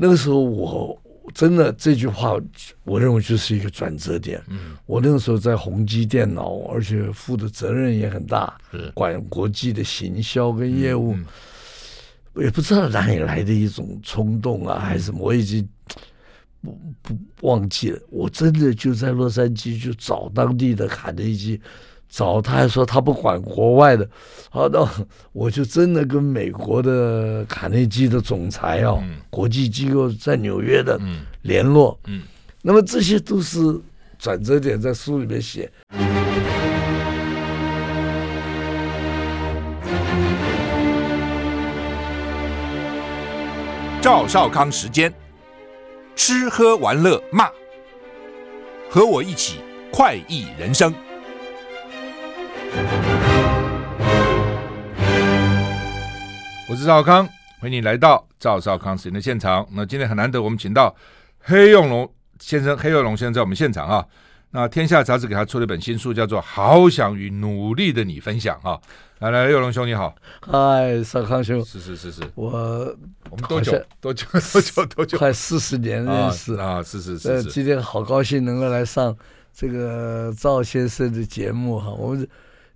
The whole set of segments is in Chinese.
那个时候我真的这句话，我认为就是一个转折点。嗯，我那个时候在宏基电脑，而且负的责任也很大，管国际的行销跟业务。嗯嗯、也不知道哪里来的一种冲动啊，还是什么，我已经不不忘记了。我真的就在洛杉矶就找当地的卡内基。找他还说他不管国外的，好，的我就真的跟美国的卡内基的总裁啊，嗯、国际机构在纽约的联络，嗯，嗯那么这些都是转折点，在书里面写。赵少康时间，吃喝玩乐骂，和我一起快意人生。我是赵康，欢迎你来到赵少康时间的现场。那今天很难得，我们请到黑幼龙先生，黑幼龙先生在我们现场啊。那天下杂志给他出了一本新书，叫做《好想与努力的你分享》啊。来来，幼龙兄你好，嗨，少康兄，是是是是，我我们多久多久 多久多久？快四十年认识啊，是是是是。今天好高兴能够来上这个赵先生的节目哈，我们。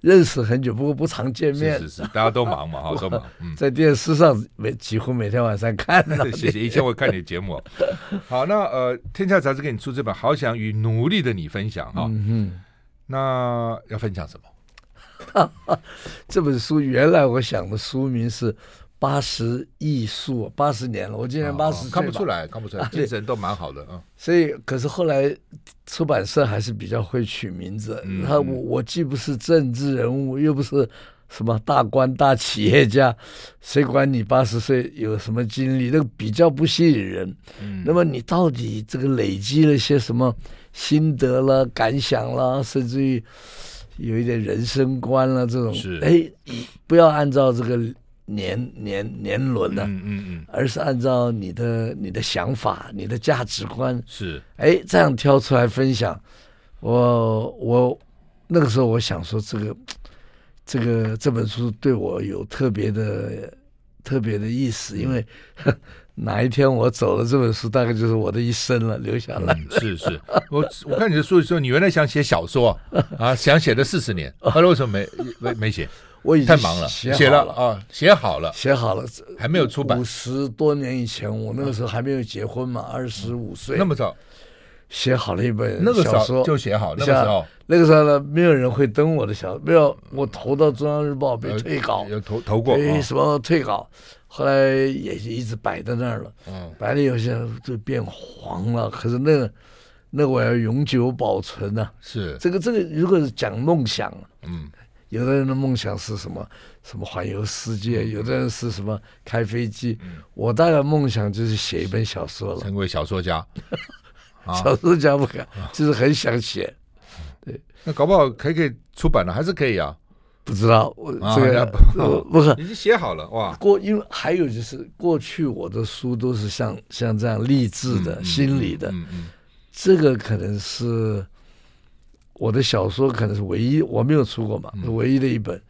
认识很久，不过不常见面。是是是，大家都忙嘛，哈，都忙。嗯，在电视上每几乎每天晚上看。谢谢，以前我看你的节目。好，那呃，天下杂志给你出这本《好想与努力的你分享》哈。嗯哼。那要分享什么？这本书原来我想的书名是。八十艺术，八十年了，我今年八十岁，看不出来，看不出来，精神都蛮好的啊。所以，可是后来出版社还是比较会取名字。他我我既不是政治人物，又不是什么大官大企业家，谁管你八十岁有什么经历？那个比较不吸引人。那么你到底这个累积了些什么心得了、感想了，甚至于有一点人生观了这种？是哎，不要按照这个。年年年轮的，嗯嗯嗯，而是按照你的你的想法、你的价值观是，哎，这样挑出来分享。我我那个时候我想说，这个这个这本书对我有特别的特别的意思，因为 哪一天我走了，这本书大概就是我的一生了，留下来、嗯。是是，我我看你的书的时候，你原来想写小说啊，想写了四十年，后来为什么没没没写？我已经太忙了，写了啊，写好了，写好了，还没有出版。五十多年以前，我那个时候还没有结婚嘛，二十五岁，那么早写好了一本那个小说，就写好。那个时候，那个时候呢，没有人会登我的小说，没有，我投到中央日报被退稿，有投投过，为什么退稿？后来也一直摆在那儿了，嗯，摆了有些就变黄了。可是那个，那我要永久保存呢。是这个这个，如果是讲梦想，嗯。有的人的梦想是什么？什么环游世界？有的人是什么开飞机？我大概梦想就是写一本小说了，成为小说家。小说家不敢，就是很想写。对，那搞不好可以可以出版了，还是可以啊？不知道，我这个不是 已经写好了哇？过因为还有就是过去我的书都是像像这样励志的、心理的，这个可能是。我的小说可能是唯一我没有出过嘛，嗯、唯一的一本，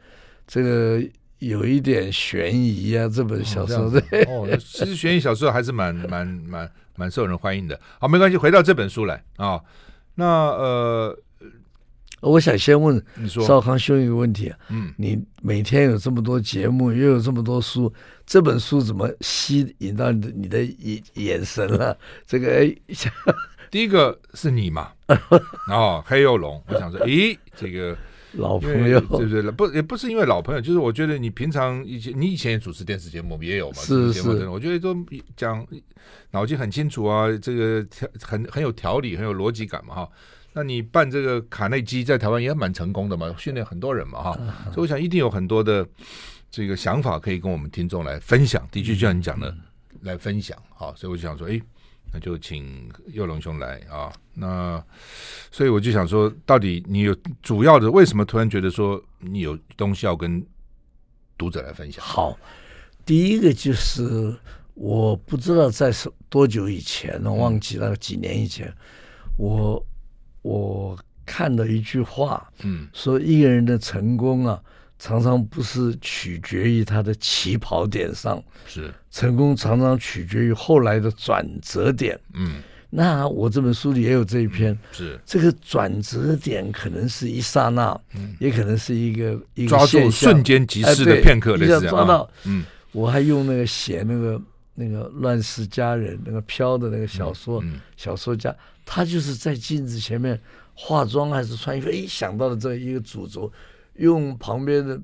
这个有一点悬疑啊，这本小说、哦、对哦，其实悬疑小说还是蛮蛮蛮蛮受人欢迎的。好，没关系，回到这本书来啊、哦。那呃，我想先问你说少康兄一个问题啊，嗯，你每天有这么多节目，又有这么多书，这本书怎么吸引到你的你的眼眼神了？这个哎。第一个是你嘛，哦，黑幼龙，我想说，咦，这个老朋友，对不对？不，也不是因为老朋友，就是我觉得你平常以前，你以前也主持电视节目，也有嘛，是是，我觉得都讲脑筋很清楚啊，这个条很很有条理，很有逻辑感嘛，哈。那你办这个卡内基在台湾也蛮成功的嘛，训练很多人嘛，哈。所以我想一定有很多的这个想法可以跟我们听众来分享，的确就像你讲的来分享，哈。所以我就想说，哎。那就请佑龙兄来啊！那所以我就想说，到底你有主要的为什么突然觉得说你有东西要跟读者来分享？好，第一个就是我不知道在多久以前，我忘记了几年以前，我我看了一句话，嗯，说一个人的成功啊，常常不是取决于他的起跑点上，是成功常常取决于后来的转折点。嗯，那我这本书里也有这一篇，是这个转折点可能是一刹那，嗯，也可能是一个一个抓住瞬间即逝的片刻，你要抓到。嗯，我还用那个写那个那个《乱世佳人》那个飘的那个小说小说家，他就是在镜子前面化妆还是穿衣服，哎，想到了这一个主轴。用旁边的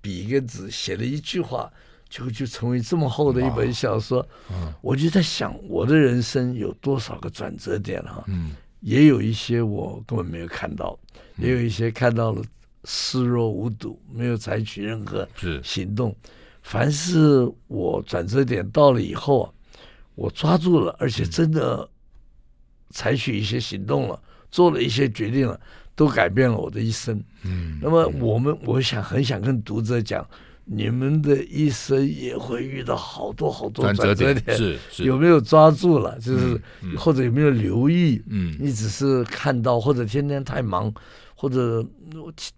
笔跟纸写了一句话，就就成为这么厚的一本小说。嗯，我就在想，我的人生有多少个转折点哈？嗯，也有一些我根本没有看到，也有一些看到了视若无睹，没有采取任何行动。凡是我转折点到了以后啊，我抓住了，而且真的采取一些行动了，做了一些决定了。都改变了我的一生。嗯，那么我们，我想很想跟读者讲，你们的一生也会遇到好多好多转折点，是，是有没有抓住了？就是或者有没有留意？嗯，你只是看到，或者天天太忙，或者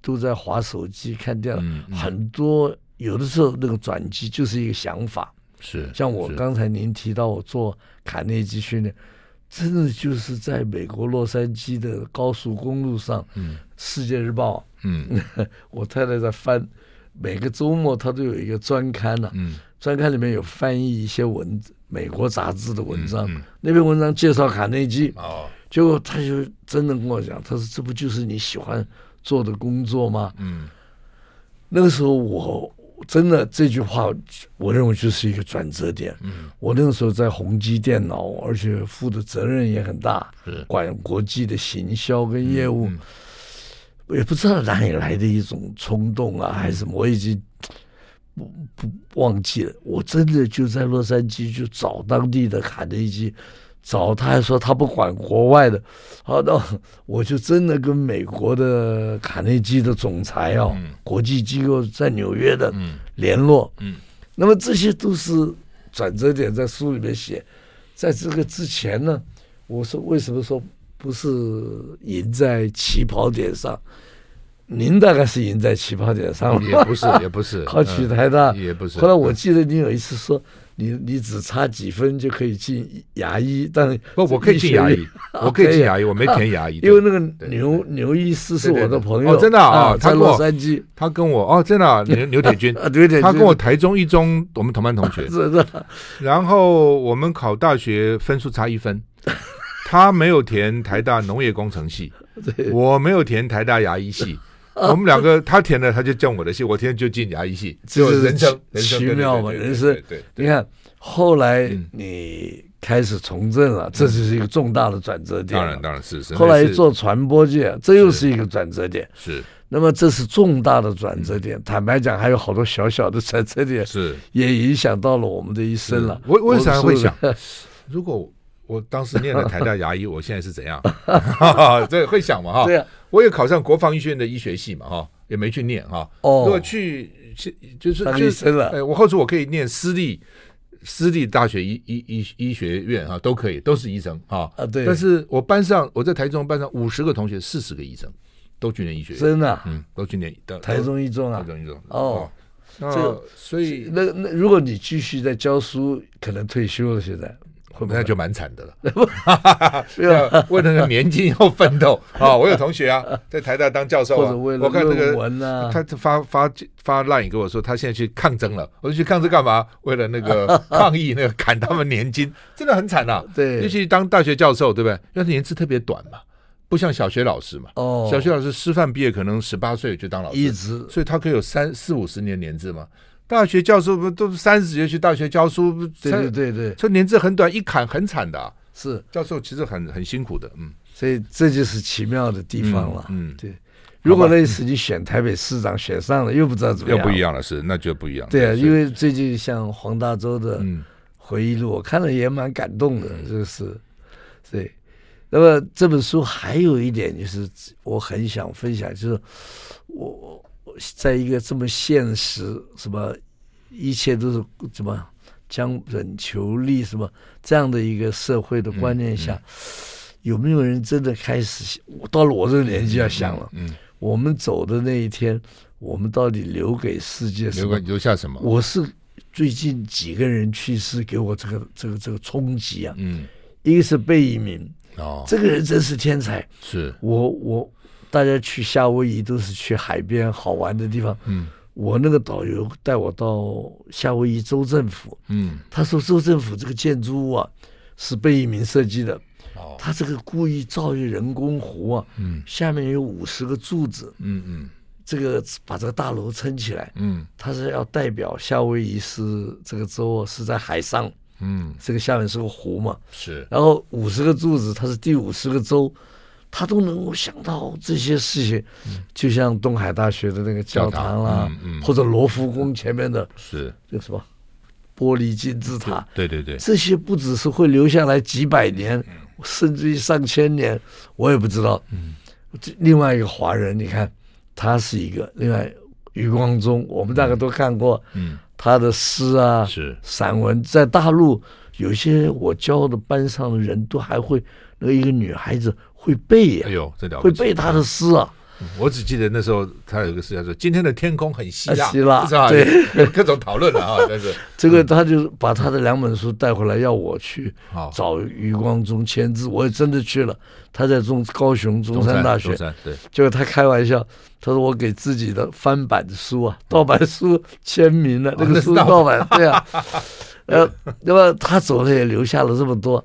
都在划手机看电脑。嗯，很多有的时候那个转机就是一个想法。是，像我刚才您提到我做卡内基训练。真的就是在美国洛杉矶的高速公路上，嗯，《世界日报》，嗯，我太太在翻，每个周末她都有一个专刊呢，嗯，专刊里面有翻译一些文美国杂志的文章，那篇文章介绍卡内基，哦，结果他就真的跟我讲，他说这不就是你喜欢做的工作吗？嗯，那个时候我。真的这句话，我认为就是一个转折点。嗯，我那个时候在宏基电脑，而且负的责任也很大，管国际的行销跟业务。也不知道哪里来的一种冲动啊，还是什么，我已经不不忘记了。我真的就在洛杉矶就找当地的卡内基。找他还说他不管国外的，好，的我就真的跟美国的卡内基的总裁哦，嗯、国际机构在纽约的联络，嗯，嗯那么这些都是转折点，在书里面写。在这个之前呢，我说为什么说不是赢在起跑点上？您大概是赢在起跑点上，也不是，也不是，考取台大，也不是。后来我记得你有一次说。你你只差几分就可以进牙医，但不，我可以进牙医，我可以进牙医，我没填牙医，因为那个牛牛医师是我的朋友，真的啊，他洛杉矶，他跟我哦，真的牛牛铁军，对对，他跟我台中一中，我们同班同学，是的，然后我们考大学分数差一分，他没有填台大农业工程系，我没有填台大牙医系。我们两个，他填的他就进我的戏，我填就进牙医系，这是人生 奇妙嘛，人生。对，你看后来你开始从政了，这就是一个重大的转折点。当然，当然是是。后来做传播界，这又是一个转折点。是。那么这是重大的转折点，坦白讲还有好多小小的转折点，是也影响到了我们的一生了。我为啥会想，如果我当时念了台大牙医，我现在是怎样？这会想嘛哈？对啊。我也考上国防医学院的医学系嘛，哈，也没去念哈。哦，如果去，就是就是，哎，我后来我可以念私立私立大学医医医医学院啊，都可以，都是医生啊。啊，对。但是我班上，我在台中班上五十个同学，四十个医生，都去念医学院。真的？嗯，都去念的。台中一中啊。台中一中。哦，这所以那那如果你继续在教书，可能退休了，现在。那就蛮惨的了，要为了那个年金要奋斗啊！我有同学啊，在台大当教授啊，我看那个他发发发 line 给我说，他现在去抗争了。我说去抗争干嘛？为了那个抗议那个砍他们年金，真的很惨呐。对，尤其当大学教授，对不对？因为年资特别短嘛，不像小学老师嘛。哦，小学老师师范毕业可能十八岁就当老师，一直，所以他可以有三四五十年年资嘛。大学教授不都是三十岁去大学教书？对对对对，这年资很短，一砍很惨的、啊。是教授其实很很辛苦的，嗯，所以这就是奇妙的地方了。嗯，嗯对。如果那次你选台北市长选上了，又不知道怎么样。又不一样了，是那就不一样。对啊，因为最近像黄大洲的回忆录，我看了也蛮感动的，就是对。那么这本书还有一点就是我很想分享，就是我。在一个这么现实，什么一切都是怎么将本求利，什么这样的一个社会的观念下，嗯嗯、有没有人真的开始到了我这个年纪要想了？嗯，我们走的那一天，我们到底留给世界什么？留留下什么？我是最近几个人去世给我这个这个这个冲击啊！嗯，一个是贝聿铭哦，这个人真是天才。是我我大家去夏威夷都是去海边好玩的地方。嗯，我那个导游带我到夏威夷州政府。嗯，他说州政府这个建筑物啊是贝聿铭设计的。哦，他这个故意造一个人工湖啊。嗯，下面有五十个柱子。嗯嗯。嗯这个把这个大楼撑起来，嗯，他是要代表夏威夷是这个州是在海上，嗯，这个下面是个湖嘛，是。然后五十个柱子，它是第五十个州，他都能够想到这些事情，嗯，就像东海大学的那个教堂啦，或者罗浮宫前面的，是。这个什么玻璃金字塔，对对对，这些不只是会留下来几百年，嗯，甚至于上千年，我也不知道。另外一个华人，你看。他是一个，另外余光中，我们大概都看过，嗯，他的诗啊，是。散文，在大陆有些我教的班上的人都还会，那一个女孩子会背呀，哎呦，这了会背他的诗啊。我只记得那时候他有一个诗叫做“今天的天空很希腊”，希腊是吧？对，各种讨论了啊。但是这个他就把他的两本书带回来，要我去找余光中签字，我也真的去了。他在中高雄中山大学，对，结果他开玩笑，他说我给自己的翻版的书啊，盗版书签名了，那个书盗版，对啊，呃，那么他走了也留下了这么多。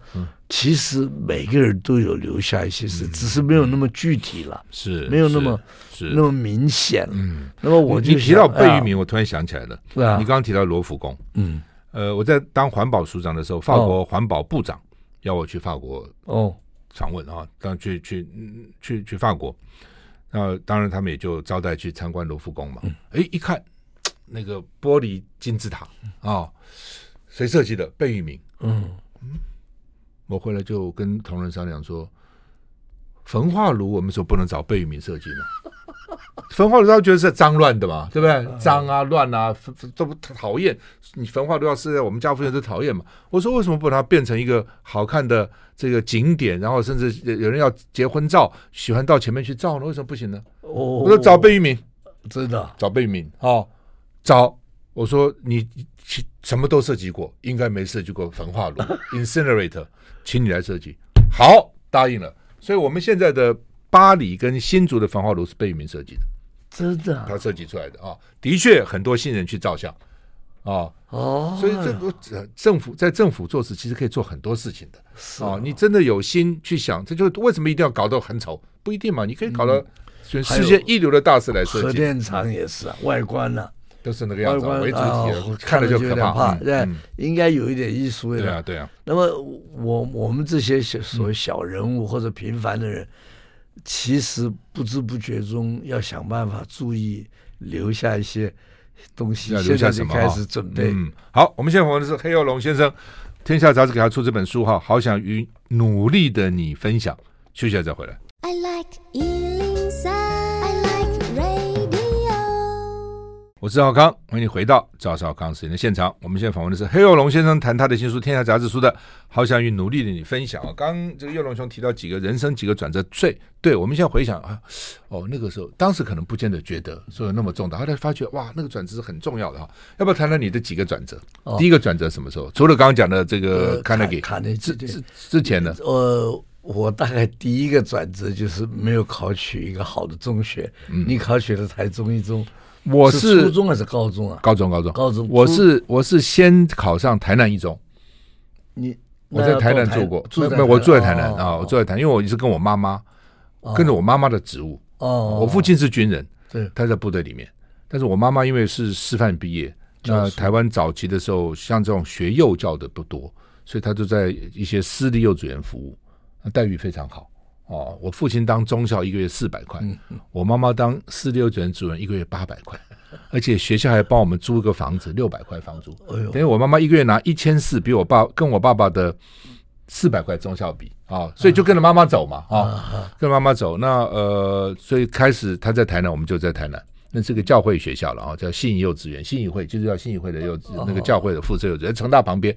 其实每个人都有留下一些事，嗯、只是没有那么具体了，是没有那么是那么明显。嗯，那么我就你提到贝聿铭，我突然想起来了。对啊，你刚刚提到罗浮宫。嗯，呃，我在当环保署长的时候，法国环保部长要我去法国哦访问啊，当去去去去法国，那当然他们也就招待去参观罗浮宫嘛。哎，一看那个玻璃金字塔啊，谁设计的？贝聿铭。嗯嗯。我回来就跟同仁商量说，焚化炉我们说不能找贝聿铭设计呢。焚化炉他觉得是脏乱的嘛，对不对？脏啊乱啊，都不讨厌。你焚化炉要是在我们家附近都讨厌嘛。我说为什么不把它变成一个好看的这个景点？然后甚至有人要结婚照，喜欢到前面去照呢？为什么不行呢？我说找贝聿铭，真的找贝聿铭哦，找。我说你什么都设计过，应该没设计过焚化炉 （incinerator）。请你来设计，好，答应了。所以，我们现在的巴黎跟新竹的焚化炉是贝聿铭设计的，真的，他设计出来的啊。的确，很多新人去照相啊。哦，所以这个政府在政府做事，其实可以做很多事情的。是啊，你真的有心去想，这就为什么一定要搞得很丑？不一定嘛，你可以搞得选世界一流的大师来设计。核电厂也是啊，外观呢。都是那个样子，为主体，看了就有点怕。对，应该有一点艺术的。对啊，对啊。那么，我我们这些所谓小人物或者平凡的人，其实不知不觉中要想办法注意留下一些东西。要留下什么？开始准备。嗯，好，我们现在访问的是黑幼龙先生，天下杂志给他出这本书哈，好想与努力的你分享。休息下再回来。I like 我是赵少康，欢迎你回到赵少康时间的现场。我们现在访问的是黑幼龙先生，谈他的新书《天下杂志》书的好想与努力的你分享啊。刚刚这个幼龙兄提到几个人生几个转折，最对我们现在回想啊，哦，那个时候当时可能不见得觉得说有那么重大，后来发觉哇，那个转折是很重要的哈。要不要谈谈你的几个转折？哦、第一个转折什么时候？除了刚刚讲的这个卡内基，卡内基之之前呢？呃，我大概第一个转折就是没有考取一个好的中学，嗯、你考取了台中一中。我是，是初中还是高中啊？高中，高中，高中。我是我是先考上台南一中。你我在台南住过，住在我住在台南啊，我住在台南，因为我一直跟我妈妈跟着我妈妈的职务。哦，我父亲是军人，对，他在部队里面。但是我妈妈因为是师范毕业，那台湾早期的时候，像这种学幼教的不多，所以他就在一些私立幼稚园服务，那待遇非常好。哦，我父亲当中校一个月四百块，嗯嗯、我妈妈当私立幼稚园主任一个月八百块，而且学校还帮我们租一个房子六百块房租，等于我妈妈一个月拿一千四，比我爸跟我爸爸的四百块中校比啊、哦，所以就跟着妈妈走嘛啊，跟妈妈走。那呃，所以开始他在台南，我们就在台南，那是个教会学校了啊、哦，叫信义幼稚园，信义会就是叫信义会的幼稚、哦、那个教会的附设幼稚园，成大旁边。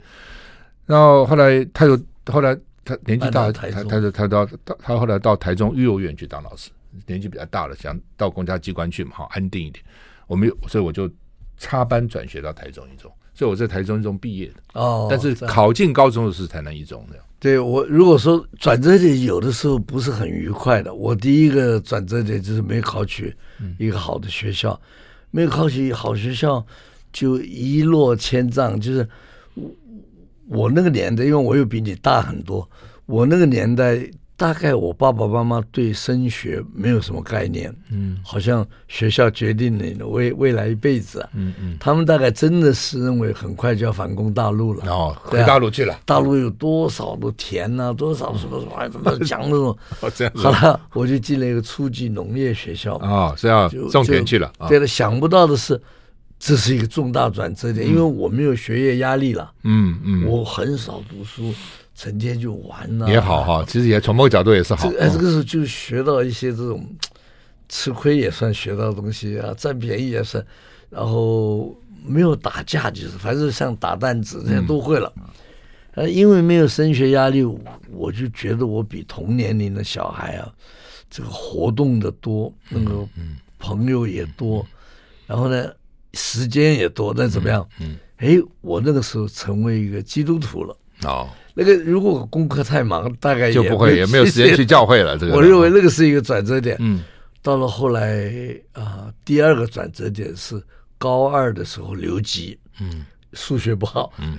然后后来他又后来。他年纪大，他他他他到他后来到台中育幼院去当老师，年纪比较大了，想到公家机关去嘛，好安定一点。我没有所以我就插班转学到台中一中，所以我在台中一中毕业的。哦，但是考进高中的是台南一中的。对我如果说转折点有的时候不是很愉快的，我第一个转折点就是没考取一个好的学校，嗯、没有考取好学校就一落千丈。就是我那个年代，因为我又比你大很多，我那个年代。大概我爸爸妈妈对升学没有什么概念，嗯，好像学校决定了你的未未来一辈子啊，嗯嗯，他们大概真的是认为很快就要反攻大陆了，哦，回大陆去了，大陆有多少的田呐，多少什么什么，还怎么讲那种，哦这样子，好了，我就进了一个初级农业学校，啊，是要种田去了，对了，想不到的是，这是一个重大转折点，因为我没有学业压力了，嗯嗯，我很少读书。成天就玩了，也好哈，其实也从某个角度也是好。哎，这个时候就学到一些这种吃亏也算学到东西啊，占便宜也算，然后没有打架，就是反正像打弹子这些都会了。呃，因为没有升学压力，我就觉得我比同年龄的小孩啊，这个活动的多，那个朋友也多，然后呢，时间也多，那怎么样？嗯，哎，我那个时候成为一个基督徒了。哦。那个如果功课太忙，大概就不会也没有时间去教会了。这个我认为那个是一个转折点。嗯，到了后来啊、呃，第二个转折点是高二的时候留级。嗯，数学不好。嗯，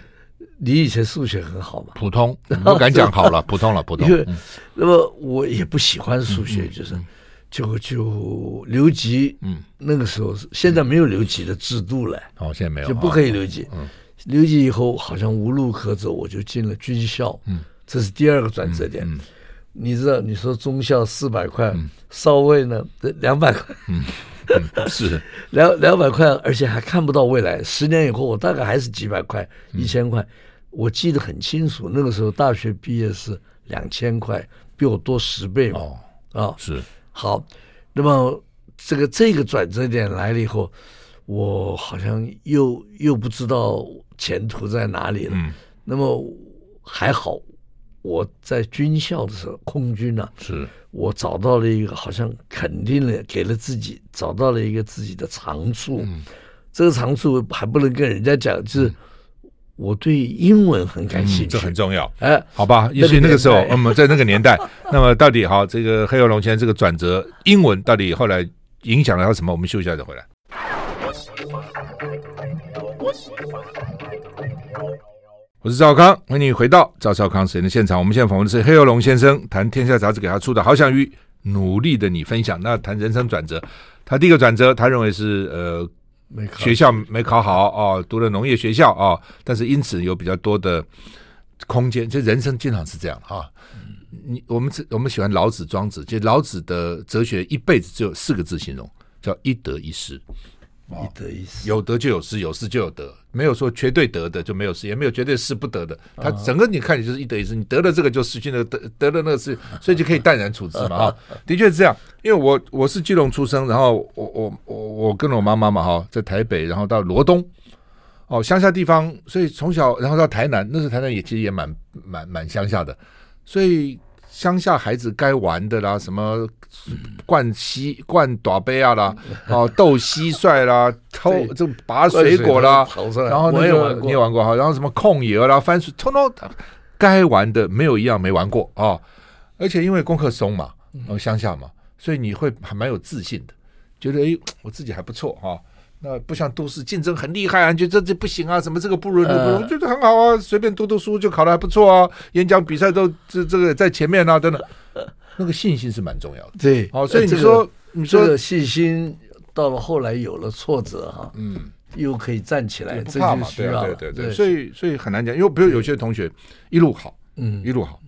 你以前数学很好嘛？普通，不敢讲好了，普通了，普通。因为那么我也不喜欢数学，就是就就留级。嗯，那个时候现在没有留级的制度了。哦，现在没有，就不可以留级。嗯。留级以后好像无路可走，我就进了军校。嗯，这是第二个转折点。嗯，你知道，你说中校四百块，少尉呢两百块。嗯，是两两百块，而且还看不到未来。十年以后，我大概还是几百块、一千块。我记得很清楚，那个时候大学毕业是两千块，比我多十倍嘛。哦，啊，是好。那么这个这个转折点来了以后，我好像又又不知道。前途在哪里了？嗯，那么还好，我在军校的时候，空军呢、啊，是我找到了一个好像肯定了，给了自己找到了一个自己的长处。嗯，这个长处还不能跟人家讲，就是我对英文很感兴趣，嗯、这很重要。哎，好吧，也许那个时候，我们在那个年代，那么到底好，这个黑幼龙先生这个转折，英文到底后来影响了他什么？我们休息一下再回来。我是赵康，欢迎你回到赵少康时间的现场。我们现在访问的是黑幼龙先生，谈《天下杂志》给他出的《好想与努力的你分享》。那谈人生转折，他第一个转折，他认为是呃，学校没考好哦，读了农业学校哦，但是因此有比较多的空间。这人生经常是这样啊。你我们我们喜欢老子、庄子，就老子的哲学一辈子只有四个字形容，叫一得一失。一得一失，有得就有失，有失就有得，没有说绝对得的就没有失，也没有绝对失不得的。他整个你看，你就是一得一失，你得了这个就失去那个，得得了那个失，所以就可以淡然处之嘛。哈，的确是这样。因为我我是基隆出生，然后我我我我跟我妈妈嘛哈，在台北，然后到罗东，哦乡下地方，所以从小然后到台南，那时候台南也其实也蛮蛮蛮乡下的，所以。乡下孩子该玩的啦，什么灌溪、灌大杯啊啦，哦，斗蟋蟀啦，偷这拔水果啦，然后那个你也玩过哈，然后什么控野啦、番薯，通通该玩的没有一样没玩过啊！而且因为功课松嘛，然后乡下嘛，所以你会还蛮有自信的，觉得哎，我自己还不错哈。那不像都市竞争很厉害啊，就这这不行啊，什么这个不如那个不如，觉得很好啊，随便读读书就考得还不错啊，演讲比赛都这这个在前面啊，等等，那个信心是蛮重要的。对，哦，所以你说你说这个信心到了后来有了挫折哈，嗯，又可以站起来，不怕嘛，对对对对，所以所以很难讲，因为比如有些同学一路好，嗯，一路好，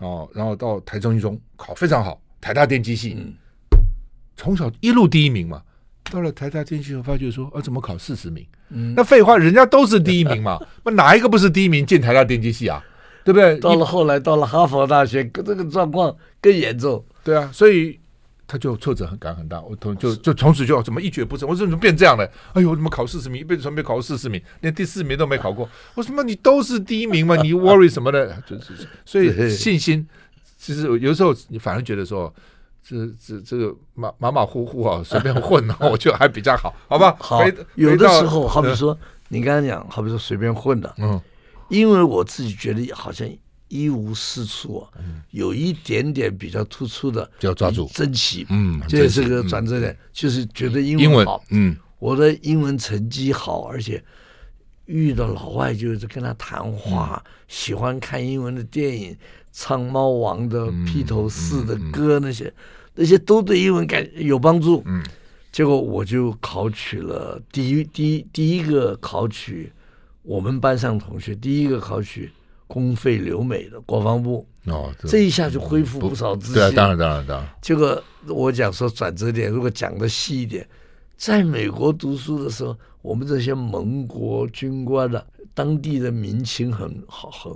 哦，然后到台中一中考非常好，台大电机系，从小一路第一名嘛。到了台大电机，我发觉说，啊，怎么考四十名？嗯，那废话，人家都是第一名嘛，那哪一个不是第一名进台大电机系啊？对不对？到了后来，到了哈佛大学，这个状况更严重。对啊，所以他就挫折感很大。我同就就从此就怎么一蹶不振？我说怎么变这样了？哎呦，怎么考四十名？一辈子从没考过四十名，连第四名都没考过。我说什么？你都是第一名嘛？你 worry 什么的？就是所以信心，其实有时候你反而觉得说。这这这个马马马虎虎啊，随便混，我觉得还比较好，好吧？好，有的时候，好比说你刚才讲，好比说随便混的，嗯，因为我自己觉得好像一无是处啊，有一点点比较突出的，就要抓住，珍惜，嗯，这是个转折点，就是觉得英文好，嗯，我的英文成绩好，而且。遇到老外就是跟他谈话，嗯、喜欢看英文的电影，唱猫王的披头士的歌，那些、嗯嗯嗯、那些都对英文感有帮助。嗯，结果我就考取了第一第一第一个考取我们班上同学第一个考取公费留美的国防部。哦，这，一下就恢复不少自信。对啊，当然当然当然。结果我讲说转折点，如果讲的细一点，在美国读书的时候。我们这些盟国军官的当地的民情很好，很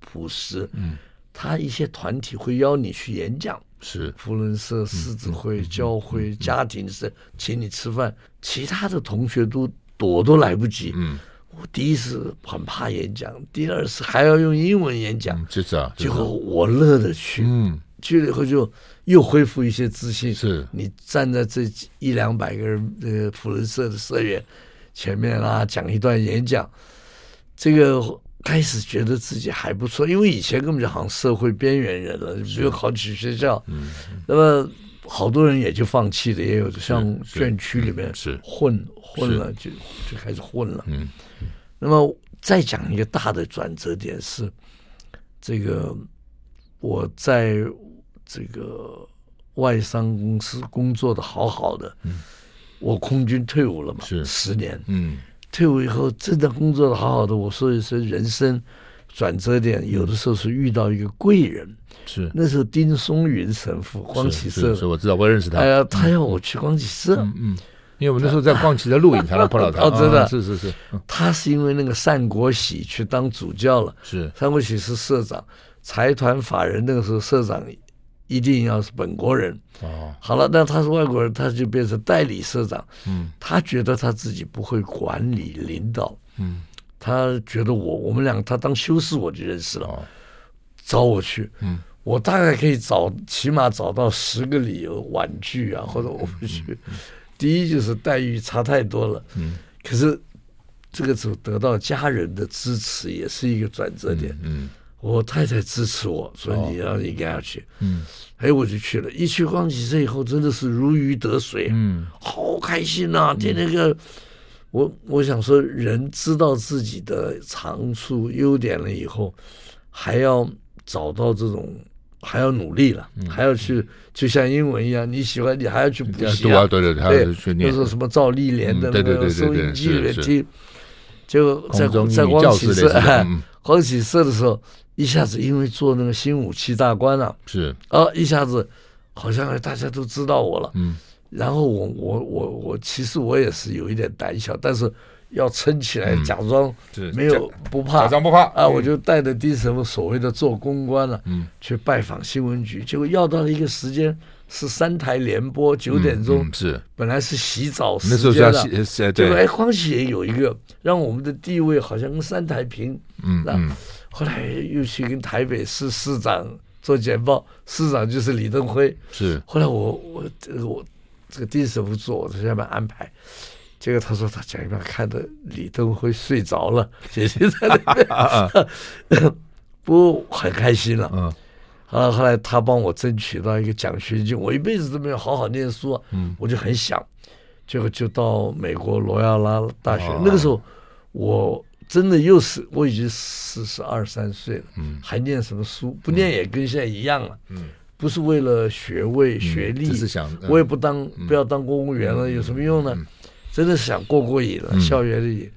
朴实。嗯，他一些团体会邀你去演讲，是福伦社、狮子会、教会、家庭社，请你吃饭。其他的同学都躲都来不及。嗯，我第一次很怕演讲，第二次还要用英文演讲，就是啊，结果我乐得去。嗯。去了以后就又恢复一些自信。是你站在这一两百个人呃福伦社的社员前面啊，讲一段演讲，这个开始觉得自己还不错，因为以前根本就好像社会边缘人了，没有考取学校。嗯，那么好多人也就放弃了，也有像眷区里面是混混了，就就开始混了。嗯，那么再讲一个大的转折点是这个我在。这个外商公司工作的好好的，嗯，我空军退伍了嘛，是。十年，嗯，退伍以后真的工作的好好的，我说一声人生转折点，有的时候是遇到一个贵人，是。那时候丁松云神父光启社，是我知道，我认识他，哎呀，他要我去光启社，嗯，因为我们那时候在光启的录影才能碰到他，哦，真的，是是是，他是因为那个单国喜去当主教了，是。单国喜是社长，财团法人那个时候社长。一定要是本国人哦。好了，那他是外国人，他就变成代理社长。嗯，他觉得他自己不会管理领导。嗯，他觉得我我们俩他当修士我就认识了，找我去。嗯，我大概可以找起码找到十个理由婉拒啊，或者我不去。第一就是待遇差太多了。嗯，可是这个时候得到家人的支持也是一个转折点。嗯。我太太支持我，所以你要应该要去。嗯，哎，我就去了。一去光启社以后，真的是如鱼得水，嗯，好开心呐！天天个，我我想说，人知道自己的长处、优点了以后，还要找到这种，还要努力了，还要去，就像英文一样，你喜欢，你还要去补习啊，对对对，还要去念。就是什么赵丽莲的那个收音机里面听，就在在光启社，光启社的时候。一下子因为做那个新武器大官了，是。啊，一下子好像大家都知道我了。嗯，然后我我我我其实我也是有一点胆小，但是要撑起来，假装没有不怕，假装不怕。啊！我就带着丁什么所谓的做公关了，嗯，去拜访新闻局，结果要到了一个时间是三台联播九点钟，是。本来是洗澡时间了，结果哎，光启也有一个让我们的地位好像跟三台平，嗯嗯。后来又去跟台北市市长做简报，市长就是李登辉。是。后来我我这个我这个第一次不做，我在下面安排。结果他说他讲一半看到李登辉睡着了，姐姐在那边。不过很开心了。嗯。后来后来他帮我争取到一个奖学金，我一辈子都没有好好念书，嗯。我就很想，结果就到美国罗亚拉大学。那个时候我。真的又是我已经四十二三岁了，嗯，还念什么书？不念也跟现在一样了，嗯，不是为了学位学历，是想，我也不当不要当公务员了，有什么用呢？真的是想过过瘾了，校园里，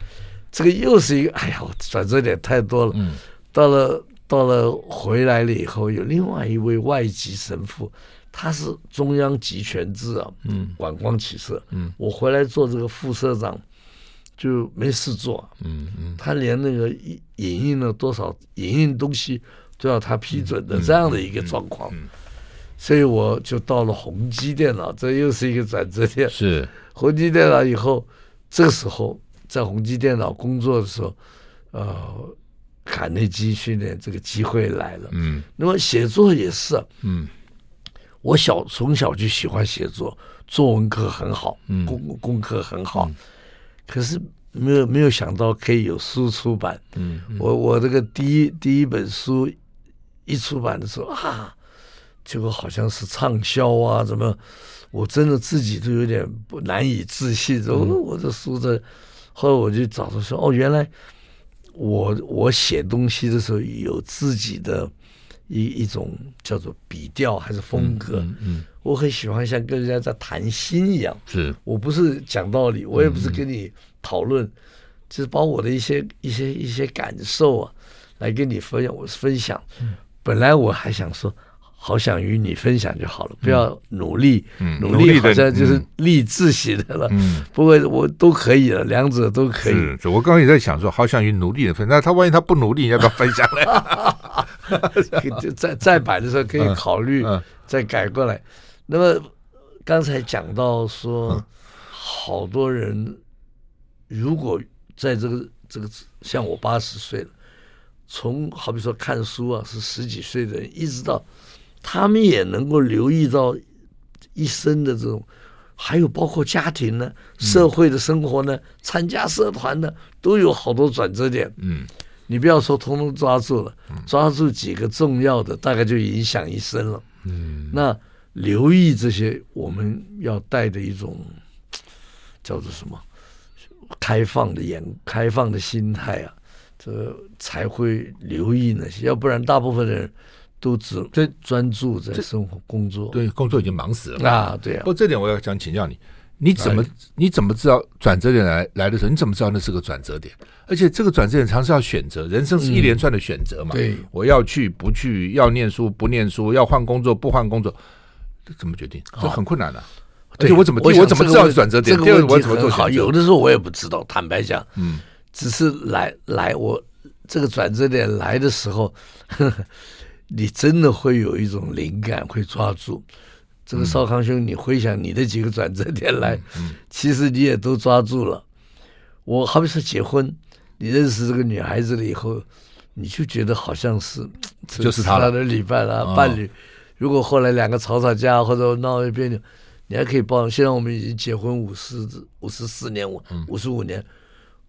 这个又是一个，哎呀，转折点太多了。嗯，到了到了回来了以后，有另外一位外籍神父，他是中央集权制啊，嗯，管光启社，嗯，我回来做这个副社长。就没事做，嗯嗯，他连那个影印了多少影印东西都要他批准的这样的一个状况，所以我就到了宏基电脑，这又是一个转折点。是。宏基电脑以后，这个时候在宏基电脑工作的时候，呃，卡内基训练这个机会来了，嗯，那么写作也是，嗯，我小从小就喜欢写作，作文课很好，嗯、功功课很好，嗯、可是没有没有想到可以有书出版。嗯嗯、我我这个第一第一本书一出版的时候啊，结果好像是畅销啊，怎么？我真的自己都有点不难以置信。我、嗯、我这书的，后来我就找到说，哦，原来我我写东西的时候有自己的。一一种叫做笔调还是风格，嗯我很喜欢像跟人家在谈心一样，是我不是讲道理，我也不是跟你讨论，嗯、就是把我的一些一些一些感受啊，来跟你分享。我是分享，嗯、本来我还想说。好想与你分享就好了，不要努力，嗯、努力好像就是励志型的了。嗯，不过我都可以了，两者都可以。是，我刚刚也在想说，好想与努力的分，那他万一他不努力，你要不要分享呢？就 再再版的时候可以考虑再改过来。那么刚才讲到说，好多人如果在这个这个像我八十岁了，从好比说看书啊，是十几岁的人，一直到。他们也能够留意到一生的这种，还有包括家庭呢、社会的生活呢、参加社团呢，都有好多转折点。嗯，你不要说通通抓住了，抓住几个重要的，大概就影响一生了。嗯，那留意这些，我们要带的一种叫做什么？开放的眼，开放的心态啊，这才会留意那些，要不然大部分的人。都只在专注在生活工作，对，工作已经忙死了啊，对啊。不过这点我要想请教你，你怎么你怎么知道转折点来来的时候，你怎么知道那是个转折点？而且这个转折点常是要选择，人生是一连串的选择嘛。对，我要去不去，要念书不念书，要换工作不换工作，这怎么决定？这很困难的。而且我怎么我怎么知道转折点？这个我怎么做好？有的时候我也不知道，坦白讲，嗯，只是来来我这个转折点来的时候。你真的会有一种灵感，会抓住这个少康兄。你回想你的几个转折点来，其实你也都抓住了。我好比说结婚，你认识这个女孩子了以后，你就觉得好像是就是他的旅伴啊，伴侣。如果后来两个吵吵架或者闹一别扭，你还可以报。现在我们已经结婚五十五十四年，五五十五年，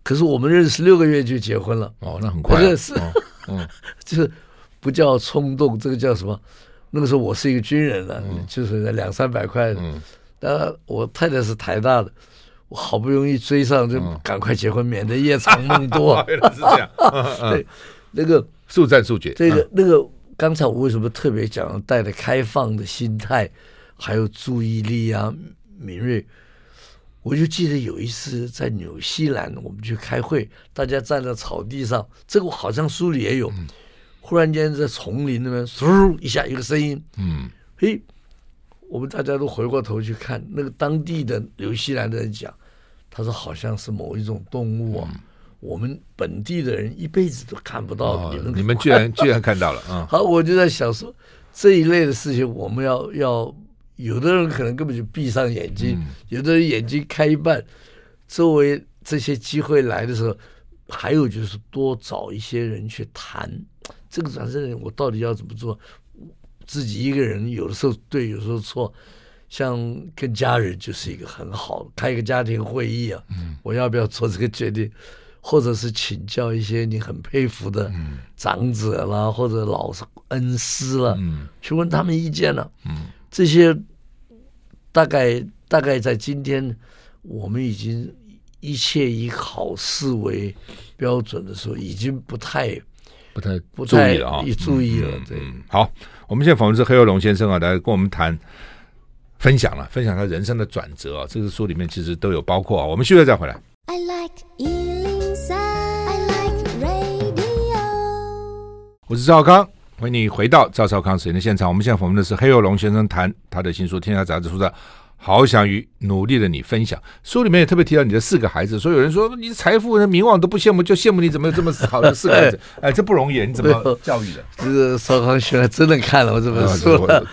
可是我们认识六个月就结婚了。哦，那很快。认识，嗯，就是。不叫冲动，这个叫什么？那个时候我是一个军人了，嗯、就是两三百块。嗯，当然我太太是台大的，我好不容易追上，就赶快结婚，嗯、免得夜长梦多。原来是这样。对，那个速战速决。这个那个，刚才我为什么特别讲带着开放的心态，还有注意力啊敏锐？我就记得有一次在纽西兰，我们去开会，大家站在草地上，这个好像书里也有。嗯忽然间在丛林那边，嗖一下一个声音，嗯，嘿，我们大家都回过头去看，那个当地的纽西兰的人讲，他说好像是某一种动物啊，嗯、我们本地的人一辈子都看不到，哦、你们你们居然 居然看到了啊！好，我就在想说这一类的事情，我们要要，有的人可能根本就闭上眼睛，嗯、有的人眼睛开一半，周围这些机会来的时候，还有就是多找一些人去谈。这个转折点，我到底要怎么做？自己一个人有的时候对，有时候错。像跟家人就是一个很好，开一个家庭会议啊，嗯，我要不要做这个决定？或者是请教一些你很佩服的长者啦，或者老师恩师啦，嗯，去问他们意见了。嗯，这些大概大概在今天，我们已经一切以考试为标准的时候，已经不太。不太不注意了啊！注意了，对。好，我们现在访问是黑幼龙先生啊，来跟我们谈分享了，分享他人生的转折啊。这个书里面其实都有包括啊。我们现在再回来。I like 我是赵少康，欢迎你回到赵少康时间的现场。我们现在访问的是黑幼龙先生，谈他的新书《天下杂志》出的。好想与努力的你分享，书里面也特别提到你的四个孩子，所以有人说你财富、名望都不羡慕，就羡慕你怎么有这么好的四个孩子？哎，这不容易，你怎么教育的？这个邵康兄还真的看了我这本书了。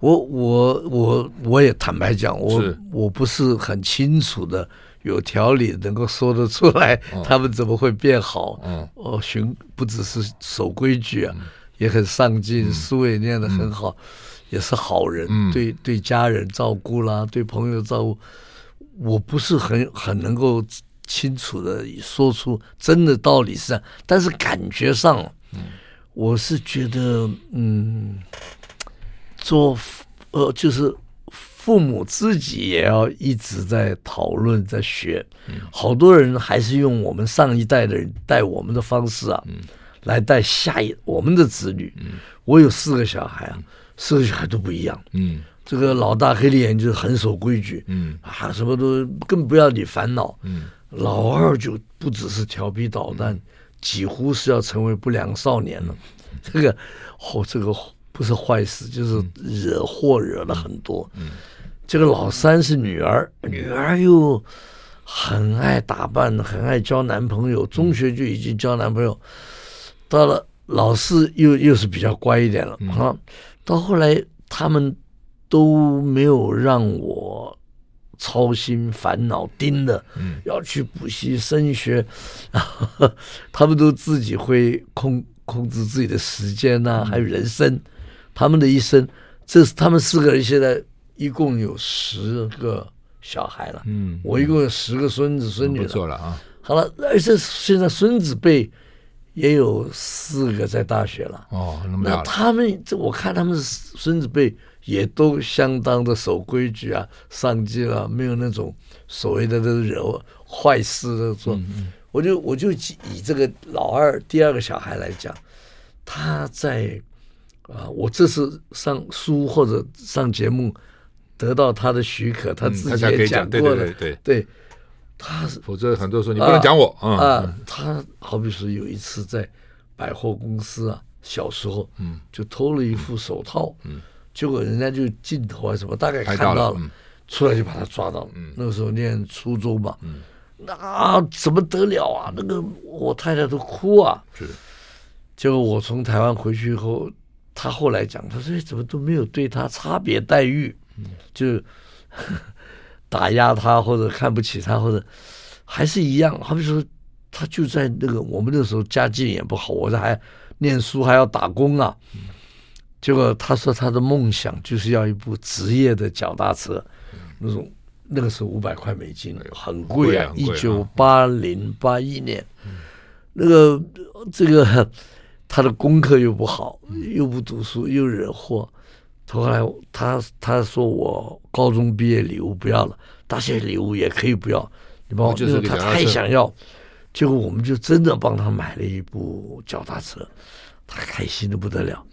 我我我我也坦白讲，我我不是很清楚的，有条理能够说得出来，他们怎么会变好？嗯，哦，循不只是守规矩啊，也很上进，书也念得很好，也是好人，对对家人照顾啦，对朋友照顾，我不是很很能够清楚的说出真的道理是这样，但是感觉上，我是觉得，嗯，做呃就是。父母自己也要一直在讨论，在学。好多人还是用我们上一代的人带我们的方式啊，来带下一我们的子女。我有四个小孩啊，四个小孩都不一样。嗯，这个老大黑脸就是很守规矩。嗯啊，什么都更不要你烦恼。嗯，老二就不只是调皮捣蛋，几乎是要成为不良少年了。这个，哦，这个。不是坏事，就是惹祸惹了很多。嗯，这个老三是女儿，女儿又很爱打扮，很爱交男朋友，中学就已经交男朋友。到了老四又又是比较乖一点了啊。到后来他们都没有让我操心烦恼盯的，要去补习升学，他们都自己会控控制自己的时间呐，还有人生。他们的一生，这是他们四个人现在一共有十个小孩了。嗯，我一共有十个孙子孙女了。好了，而且现在孙子辈也有四个在大学了。哦，那么那他们这我看他们孙子辈也都相当的守规矩啊，上进啊，没有那种所谓的这个惹坏事的做。我就我就以这个老二第二个小孩来讲，他在。啊，我这次上书或者上节目，得到他的许可，他自己也讲过了。对对对，他是，否则很多时候你不能讲我啊。他好比说有一次在百货公司啊，小时候，嗯，就偷了一副手套，嗯，结果人家就镜头啊什么大概看到了，出来就把他抓到了。那个时候念初中嘛，嗯，那怎么得了啊？那个我太太都哭啊。是，结果我从台湾回去以后。他后来讲，他说：“怎么都没有对他差别待遇，就 打压他或者看不起他，或者还是一样。好比说，他就在那个我们那时候家境也不好，我这还念书还要打工啊。结果他说他的梦想就是要一部职业的脚踏车，那种那个时候五百块美金很贵啊。一九八零八一年，那个这个。”他的功课又不好，又不读书，又惹祸。后来他他说我高中毕业礼物不要了，大学礼物也可以不要。你帮我，就是他太想要，结果我们就真的帮他买了一部脚踏车，他开心的不得了。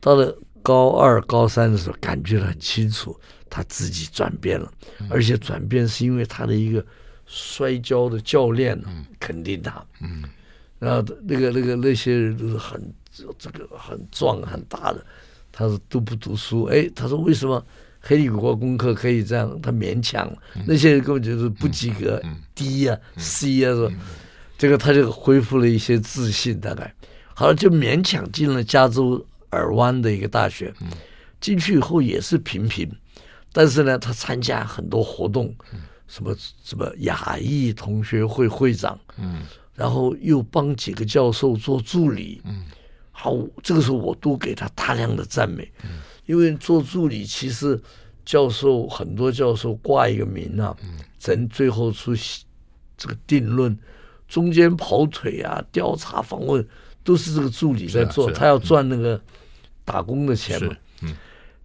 到了高二、高三的时候，感觉很清楚，他自己转变了，而且转变是因为他的一个摔跤的教练肯定他。嗯。然后那个那个那些人都是很这个很壮很大的，他说都不读书，哎，他说为什么黑里国功课可以这样？他勉强，那些人根本就是不及格，D 呀 C 啊，说这个他就恢复了一些自信，大概。好了就勉强进了加州尔湾的一个大学，进去以后也是平平，但是呢，他参加很多活动，什么什么亚裔同学会会长，嗯。然后又帮几个教授做助理，嗯，好，这个时候我都给他大量的赞美，嗯，因为做助理其实教授很多教授挂一个名啊，嗯，咱最后出这个定论，中间跑腿啊、调查访问都是这个助理在做，他要赚那个打工的钱嘛，嗯，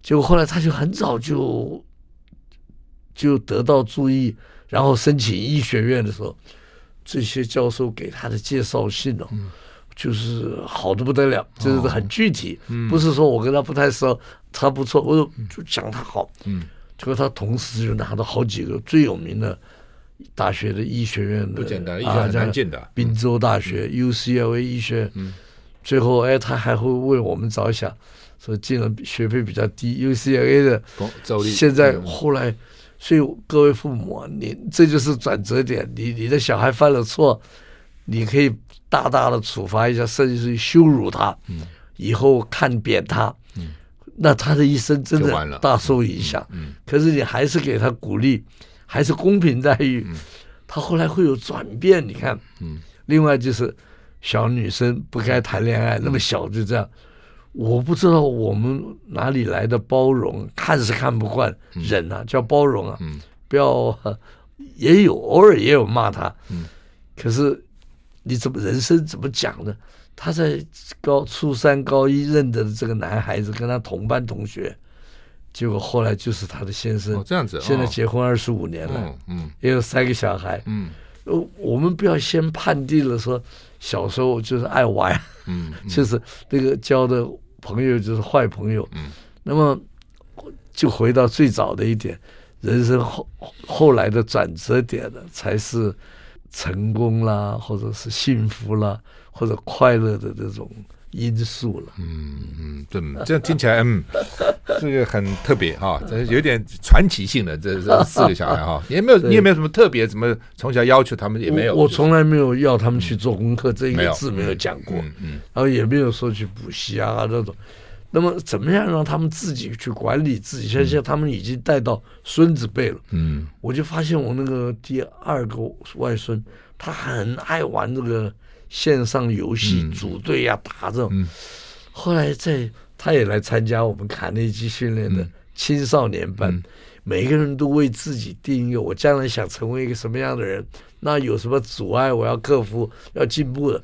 结果后来他就很早就就得到注意，然后申请医学院的时候。这些教授给他的介绍信哦，就是好的不得了，就是很具体，不是说我跟他不太熟，他不错，我就讲他好。嗯，结果他同时就拿到好几个最有名的大学的医学院的，不简单，医学很难进的，宾州大学、UCLA 医学。嗯，最后哎，他还会为我们着想，说进了学费比较低，UCLA 的，现在后来。所以各位父母，你这就是转折点。你你的小孩犯了错，你可以大大的处罚一下，甚至是羞辱他，嗯、以后看扁他，嗯、那他的一生真的大受影响。可是你还是给他鼓励，还是公平待遇，嗯、他后来会有转变。你看，嗯、另外就是小女生不该谈恋爱，嗯、那么小就这样。我不知道我们哪里来的包容，看是看不惯，忍啊，叫包容啊，不要也有偶尔也有骂他，可是你怎么人生怎么讲呢？他在高初三高一认得的这个男孩子，跟他同班同学，结果后来就是他的先生，这样子，现在结婚二十五年了，嗯，也有三个小孩，嗯，我们不要先判定了说小时候就是爱玩，嗯，就是那个交的朋友就是坏朋友，嗯，那么就回到最早的一点，人生后后来的转折点呢，才是成功啦，或者是幸福啦。或者快乐的这种因素了，嗯嗯，对，这样听起来，嗯，这个很特别哈，这有点传奇性的这这 四个小孩哈，也没有，你也没有什么特别，怎么从小要求他们也没有，我从来没有要他们去做功课，这一个字没有讲过，嗯，然后也没有说去补习啊这种，那么怎么样让他们自己去管理自己？现在他们已经带到孙子辈了，嗯，我就发现我那个第二个外孙，他很爱玩这个。线上游戏组队呀，打这种。后来在他也来参加我们卡内基训练的青少年班，每个人都为自己定一个：我将来想成为一个什么样的人？那有什么阻碍？我要克服，要进步的。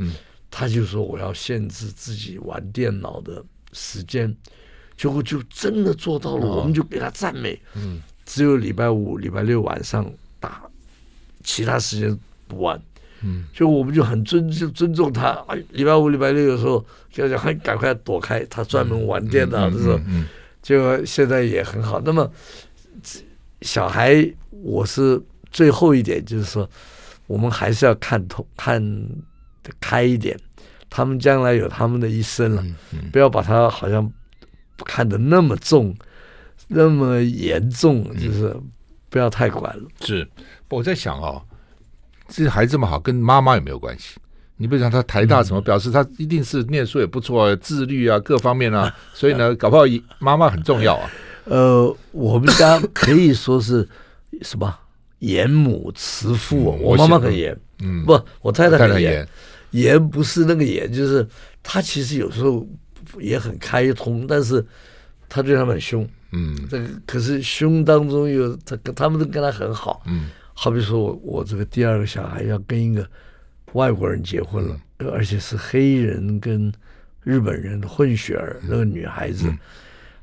他就说：我要限制自己玩电脑的时间，结果就真的做到了。我们就给他赞美。嗯只有礼拜五、礼拜六晚上打，其他时间不玩。嗯，就我们就很尊就尊重他。哎，礼拜五、礼拜六的时候，就讲很赶快躲开。他专门玩电脑的时候，就现在也很好。那么，小孩，我是最后一点，就是说，我们还是要看透、看开一点。他们将来有他们的一生了，不要把他好像看得那么重、那么严重，就是不要太管了。是，我在想哦。这孩子这么好，跟妈妈有没有关系？你比如讲他台大什么，表示他一定是念书也不错，自律啊，各方面啊，所以呢，搞不好妈妈很重要啊。呃，我们家可以说是什么严母慈父，我妈妈很严，嗯，不，我太太很严，严不是那个严，就是他其实有时候也很开通，但是他对他们很凶，嗯，这个可是凶当中有他，他们都跟他很好，嗯。好比说我我这个第二个小孩要跟一个外国人结婚了，而且是黑人跟日本人的混血儿，那个女孩子。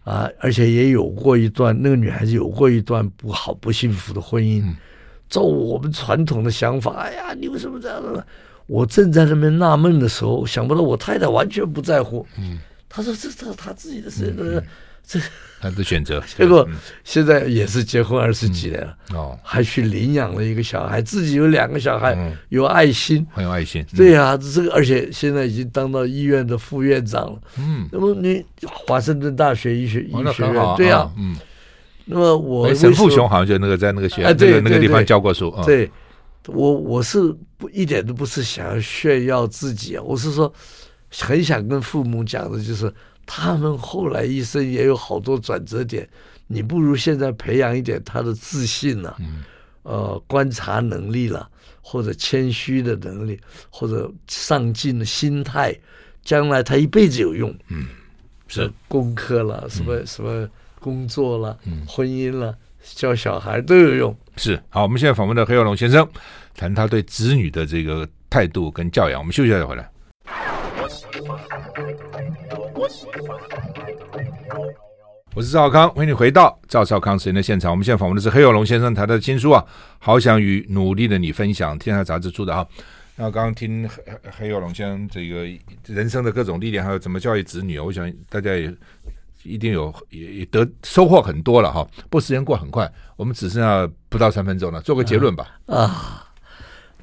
啊，而且也有过一段那个女孩子有过一段不好不幸福的婚姻。照我们传统的想法，哎呀，你为什么这样子？我正在那边纳闷的时候，想不到我太太完全不在乎。嗯，她说这是她自己的事。这他的选择，结果现在也是结婚二十几年了，哦，还去领养了一个小孩，自己有两个小孩，有爱心，很有爱心。对呀，这个而且现在已经当到医院的副院长了。嗯，那么你华盛顿大学医学医学院，对呀，嗯。那么我沈富雄好像就那个在那个学校，那个那个地方教过书。对，我我是不一点都不是想要炫耀自己啊，我是说很想跟父母讲的就是。他们后来一生也有好多转折点，你不如现在培养一点他的自信了，呃，观察能力了，或者谦虚的能力，或者上进的心态，将来他一辈子有用。嗯，是功课了，什么什么工作了，婚姻了，教小孩都有用。是好，我们现在访问的黑幼龙先生，谈他对子女的这个态度跟教养。我们休息一下再回来。我是赵康，欢迎你回到赵少康时间的现场。我们现在访问的是黑幼龙先生，他的新书啊，好想与努力的你分享，天下杂志出的哈。那刚刚听黑黑幼龙先生这个人生的各种历练，还有怎么教育子女，我想大家也一定有也也得收获很多了哈。不过时间过很快，我们只剩下不到三分钟了，做个结论吧。啊。啊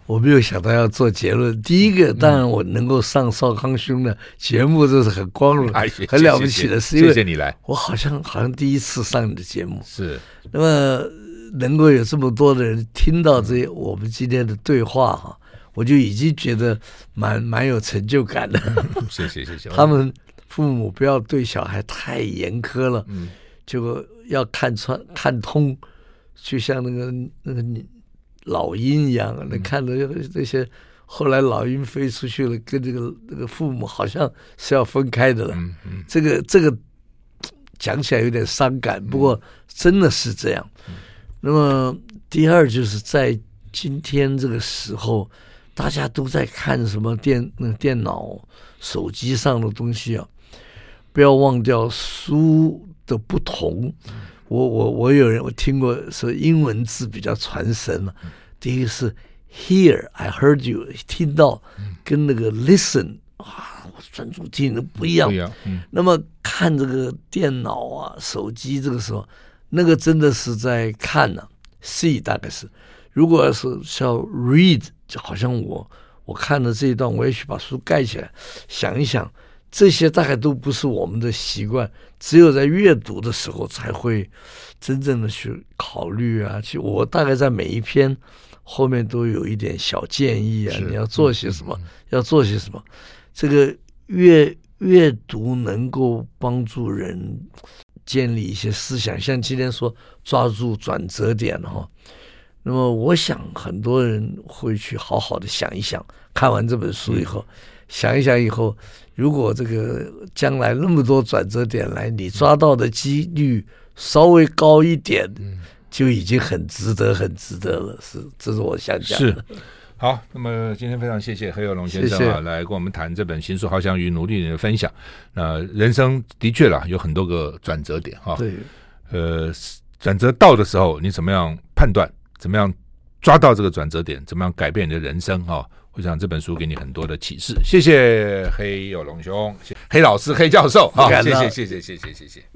我没有想到要做结论。第一个，当然我能够上少康兄的节目，这是很光荣、很了不起的事。谢谢你来，我好像好像第一次上你的节目。是，那么能够有这么多的人听到这些我们今天的对话哈，我就已经觉得蛮蛮有成就感的。谢谢谢谢。他们父母不要对小孩太严苛了，嗯，结果要看穿看通，就像那个那个。老鹰一样，那看到这些后来老鹰飞出去了，跟这个那个父母好像是要分开的了。嗯嗯，这个这个讲起来有点伤感，不过真的是这样。那么第二就是在今天这个时候，大家都在看什么电那电脑、手机上的东西啊，不要忘掉书的不同。我我我有人我听过说英文字比较传神了，第一个是。Hear, I heard you，听到跟那个 listen 啊，我专注听的不一样。那么看这个电脑啊、手机，这个时候，那个真的是在看呢、啊。See 大概是，如果要是像 read，就好像我我看了这一段，我也许把书盖起来，想一想，这些大概都不是我们的习惯，只有在阅读的时候才会真正的去考虑啊。其实我大概在每一篇。后面都有一点小建议啊，你要做些什么，嗯、要做些什么。这个阅阅读能够帮助人建立一些思想，像今天说抓住转折点哈。那么我想很多人会去好好的想一想，看完这本书以后，嗯、想一想以后，如果这个将来那么多转折点来，你抓到的几率稍微高一点。嗯就已经很值得，很值得了，是，这是我想讲的。是，好，那么今天非常谢谢黑有龙先生啊，谢谢来跟我们谈这本新书《翱翔与努力人的分享》。那人生的确啦，有很多个转折点哈。对，呃，转折到的时候，你怎么样判断？怎么样抓到这个转折点？怎么样改变你的人生？哈，我想这本书给你很多的启示。谢谢黑有龙兄，黑老师，黑教授。好，谢谢，谢谢，谢谢，谢谢。